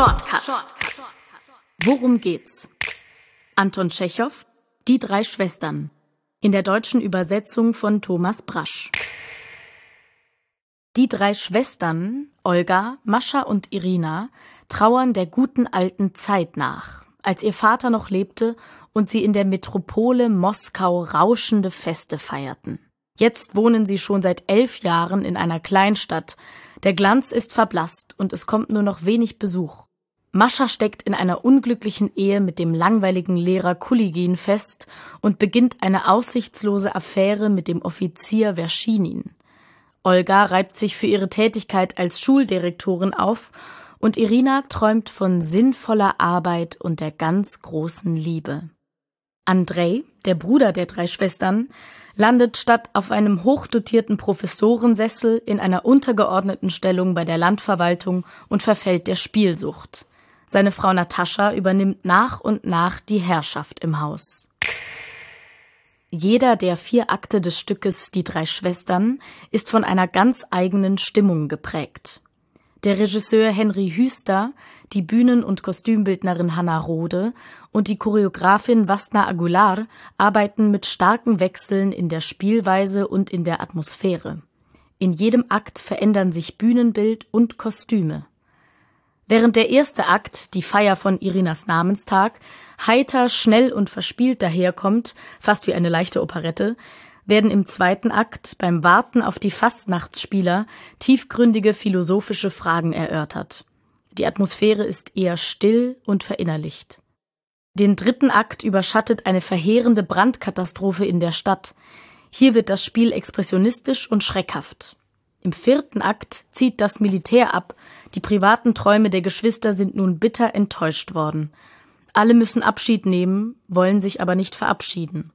Shortcut. Worum geht's? Anton Tschechow, Die drei Schwestern. In der deutschen Übersetzung von Thomas Brasch. Die drei Schwestern, Olga, Mascha und Irina, trauern der guten alten Zeit nach, als ihr Vater noch lebte und sie in der Metropole Moskau rauschende Feste feierten. Jetzt wohnen sie schon seit elf Jahren in einer Kleinstadt. Der Glanz ist verblasst und es kommt nur noch wenig Besuch. Mascha steckt in einer unglücklichen Ehe mit dem langweiligen Lehrer Kuligin fest und beginnt eine aussichtslose Affäre mit dem Offizier Verschinin. Olga reibt sich für ihre Tätigkeit als Schuldirektorin auf und Irina träumt von sinnvoller Arbeit und der ganz großen Liebe. Andrei, der Bruder der drei Schwestern, landet statt auf einem hochdotierten Professorensessel in einer untergeordneten Stellung bei der Landverwaltung und verfällt der Spielsucht. Seine Frau Natascha übernimmt nach und nach die Herrschaft im Haus. Jeder der vier Akte des Stückes Die drei Schwestern ist von einer ganz eigenen Stimmung geprägt. Der Regisseur Henry Hüster, die Bühnen- und Kostümbildnerin Hanna Rode und die Choreografin Vasna Aguilar arbeiten mit starken Wechseln in der Spielweise und in der Atmosphäre. In jedem Akt verändern sich Bühnenbild und Kostüme. Während der erste Akt, die Feier von Irinas Namenstag, heiter, schnell und verspielt daherkommt, fast wie eine leichte Operette, werden im zweiten Akt beim Warten auf die Fastnachtsspieler tiefgründige philosophische Fragen erörtert. Die Atmosphäre ist eher still und verinnerlicht. Den dritten Akt überschattet eine verheerende Brandkatastrophe in der Stadt. Hier wird das Spiel expressionistisch und schreckhaft. Im vierten Akt zieht das Militär ab, die privaten Träume der Geschwister sind nun bitter enttäuscht worden. Alle müssen Abschied nehmen, wollen sich aber nicht verabschieden.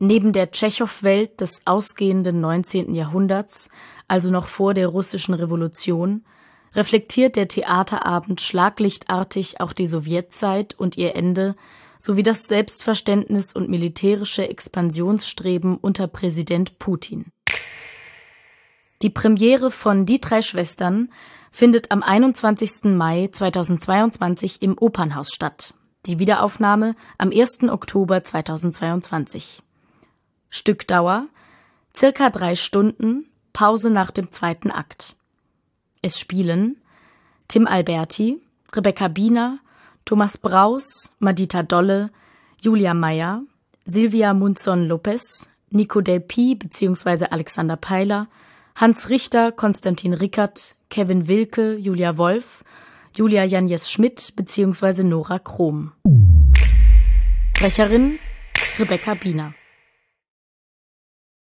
Neben der Tschechow-Welt des ausgehenden 19. Jahrhunderts, also noch vor der russischen Revolution, reflektiert der Theaterabend schlaglichtartig auch die Sowjetzeit und ihr Ende sowie das Selbstverständnis und militärische Expansionsstreben unter Präsident Putin. Die Premiere von Die drei Schwestern findet am 21. Mai 2022 im Opernhaus statt. Die Wiederaufnahme am 1. Oktober 2022. Stückdauer circa drei Stunden, Pause nach dem zweiten Akt. Es spielen Tim Alberti, Rebecca Biener, Thomas Braus, Madita Dolle, Julia Meyer, Silvia Munzon Lopez, Nico Delpi bzw. Alexander Peiler, Hans Richter, Konstantin Rickert, Kevin Wilke, Julia Wolf, Julia Janjes Schmidt bzw. Nora Krom. Sprecherin Rebecca Biener